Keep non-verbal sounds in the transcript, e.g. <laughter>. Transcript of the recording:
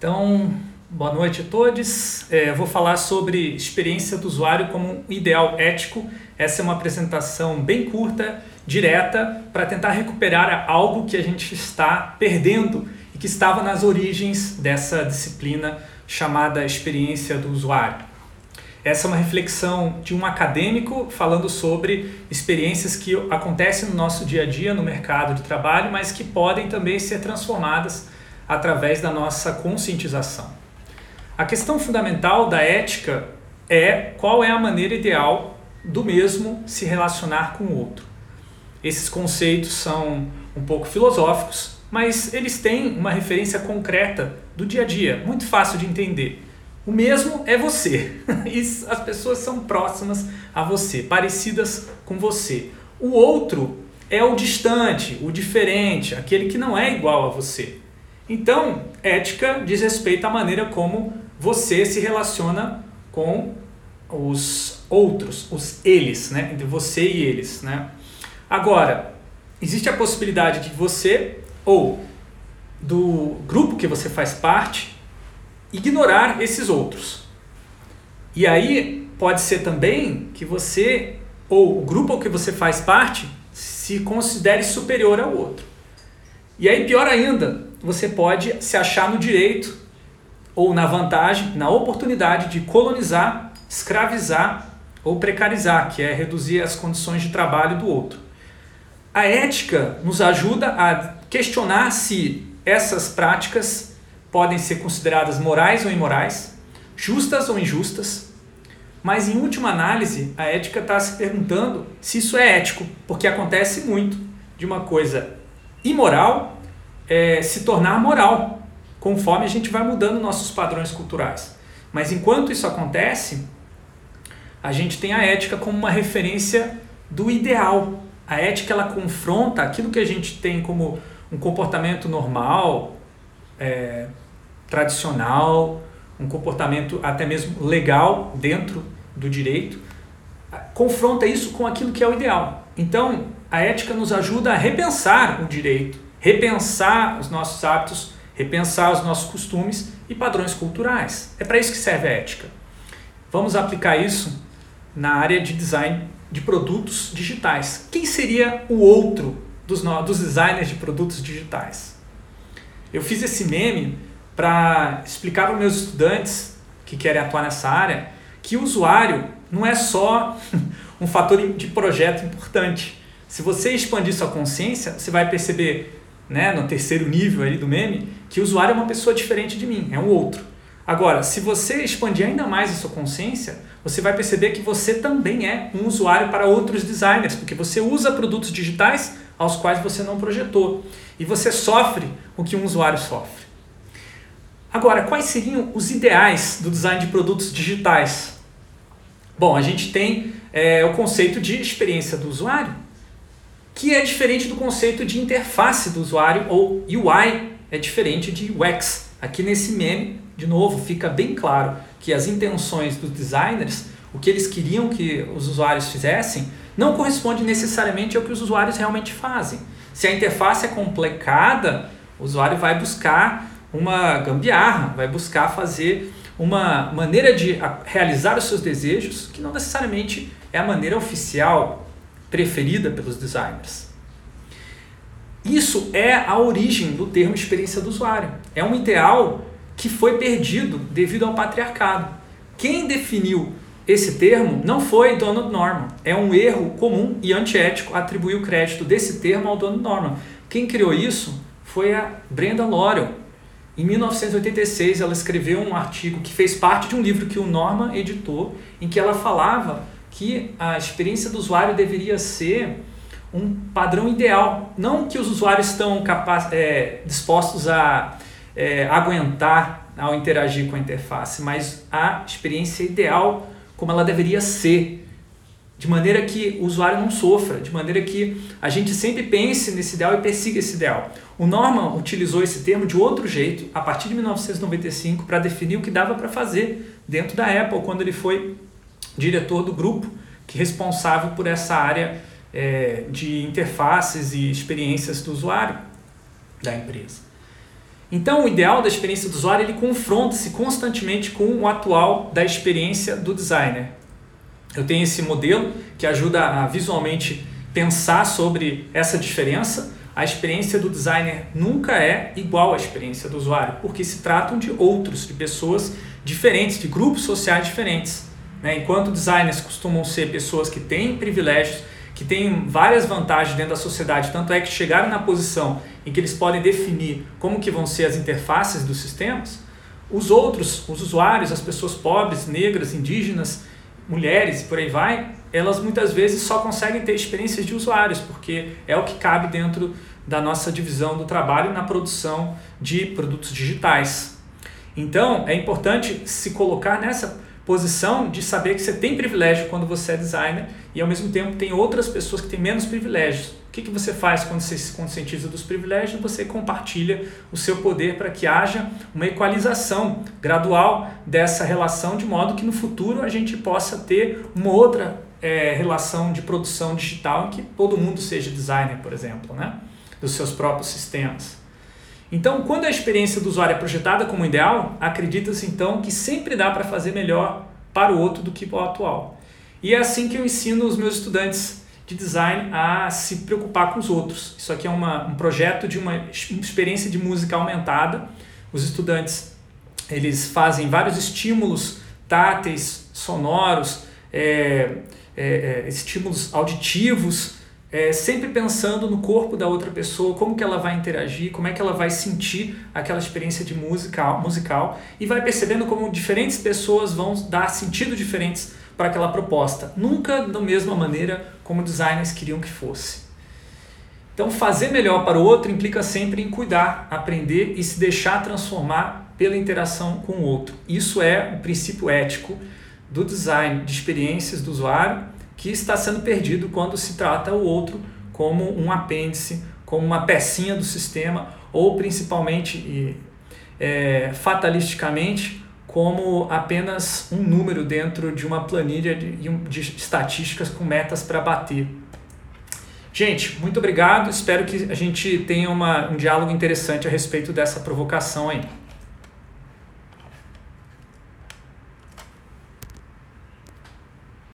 Então, boa noite a todos. É, vou falar sobre experiência do usuário como um ideal ético. Essa é uma apresentação bem curta, direta, para tentar recuperar algo que a gente está perdendo e que estava nas origens dessa disciplina chamada experiência do usuário. Essa é uma reflexão de um acadêmico falando sobre experiências que acontecem no nosso dia a dia no mercado de trabalho, mas que podem também ser transformadas através da nossa conscientização. A questão fundamental da ética é qual é a maneira ideal do mesmo se relacionar com o outro. Esses conceitos são um pouco filosóficos, mas eles têm uma referência concreta do dia a dia, muito fácil de entender. O mesmo é você. <laughs> as pessoas são próximas a você, parecidas com você. O outro é o distante, o diferente, aquele que não é igual a você. Então, ética diz respeito à maneira como você se relaciona com os outros, os eles, né? entre você e eles. Né? Agora, existe a possibilidade de você ou do grupo que você faz parte ignorar esses outros. E aí pode ser também que você ou o grupo que você faz parte se considere superior ao outro. E aí pior ainda, você pode se achar no direito ou na vantagem, na oportunidade de colonizar, escravizar ou precarizar, que é reduzir as condições de trabalho do outro. A ética nos ajuda a questionar se essas práticas podem ser consideradas morais ou imorais, justas ou injustas, mas em última análise, a ética está se perguntando se isso é ético, porque acontece muito de uma coisa imoral é, se tornar moral, conforme a gente vai mudando nossos padrões culturais. Mas enquanto isso acontece, a gente tem a ética como uma referência do ideal. A ética ela confronta aquilo que a gente tem como um comportamento normal, é, tradicional, um comportamento até mesmo legal dentro do direito, confronta isso com aquilo que é o ideal. Então, a ética nos ajuda a repensar o direito, repensar os nossos hábitos, repensar os nossos costumes e padrões culturais. É para isso que serve a ética. Vamos aplicar isso na área de design de produtos digitais. Quem seria o outro dos, dos designers de produtos digitais? Eu fiz esse meme para explicar para meus estudantes que querem atuar nessa área que o usuário não é só <laughs> um fator de projeto importante. Se você expandir sua consciência, você vai perceber, né, no terceiro nível ali do meme, que o usuário é uma pessoa diferente de mim, é um outro. Agora, se você expandir ainda mais a sua consciência, você vai perceber que você também é um usuário para outros designers, porque você usa produtos digitais aos quais você não projetou. E você sofre o que um usuário sofre. Agora, quais seriam os ideais do design de produtos digitais? Bom, a gente tem é, o conceito de experiência do usuário, que é diferente do conceito de interface do usuário, ou UI é diferente de UX. Aqui nesse meme, de novo, fica bem claro que as intenções dos designers, o que eles queriam que os usuários fizessem, não corresponde necessariamente ao que os usuários realmente fazem. Se a interface é complicada, o usuário vai buscar uma gambiarra, vai buscar fazer uma maneira de realizar os seus desejos que não necessariamente é a maneira oficial preferida pelos designers. Isso é a origem do termo experiência do usuário. É um ideal que foi perdido devido ao patriarcado. Quem definiu esse termo não foi Donald Norman. É um erro comum e antiético atribuir o crédito desse termo ao Donald Norman. Quem criou isso foi a Brenda Laurel, em 1986, ela escreveu um artigo que fez parte de um livro que o Norman editou, em que ela falava que a experiência do usuário deveria ser um padrão ideal. Não que os usuários estão capaz, é, dispostos a é, aguentar ao interagir com a interface, mas a experiência ideal como ela deveria ser de maneira que o usuário não sofra, de maneira que a gente sempre pense nesse ideal e persiga esse ideal. O Norman utilizou esse termo de outro jeito a partir de 1995 para definir o que dava para fazer dentro da Apple quando ele foi diretor do grupo que é responsável por essa área é, de interfaces e experiências do usuário da empresa. Então, o ideal da experiência do usuário ele confronta-se constantemente com o atual da experiência do designer. Eu tenho esse modelo que ajuda a visualmente pensar sobre essa diferença. A experiência do designer nunca é igual à experiência do usuário, porque se tratam de outros, de pessoas diferentes, de grupos sociais diferentes. Né? Enquanto designers costumam ser pessoas que têm privilégios, que têm várias vantagens dentro da sociedade, tanto é que chegaram na posição em que eles podem definir como que vão ser as interfaces dos sistemas, os outros, os usuários, as pessoas pobres, negras, indígenas, mulheres e por aí vai, elas muitas vezes só conseguem ter experiências de usuários, porque é o que cabe dentro da nossa divisão do trabalho na produção de produtos digitais. Então, é importante se colocar nessa posição de saber que você tem privilégio quando você é designer e ao mesmo tempo tem outras pessoas que têm menos privilégios. O que, que você faz quando você se conscientiza dos privilégios? Você compartilha o seu poder para que haja uma equalização gradual dessa relação, de modo que no futuro a gente possa ter uma outra é, relação de produção digital em que todo mundo seja designer, por exemplo, né? dos seus próprios sistemas. Então, quando a experiência do usuário é projetada como ideal, acredita-se então que sempre dá para fazer melhor para o outro do que para o atual. E é assim que eu ensino os meus estudantes de design a se preocupar com os outros. Isso aqui é uma, um projeto de uma experiência de música aumentada. Os estudantes eles fazem vários estímulos táteis, sonoros, é, é, estímulos auditivos é, sempre pensando no corpo da outra pessoa, como que ela vai interagir, como é que ela vai sentir aquela experiência de musical, musical e vai percebendo como diferentes pessoas vão dar sentido diferentes para aquela proposta, nunca da mesma maneira como designers queriam que fosse. Então, fazer melhor para o outro implica sempre em cuidar, aprender e se deixar transformar pela interação com o outro. Isso é o princípio ético do design de experiências do usuário que está sendo perdido quando se trata o outro como um apêndice, como uma pecinha do sistema, ou principalmente e é, fatalisticamente como apenas um número dentro de uma planilha de, de estatísticas com metas para bater. Gente, muito obrigado. Espero que a gente tenha uma, um diálogo interessante a respeito dessa provocação aí.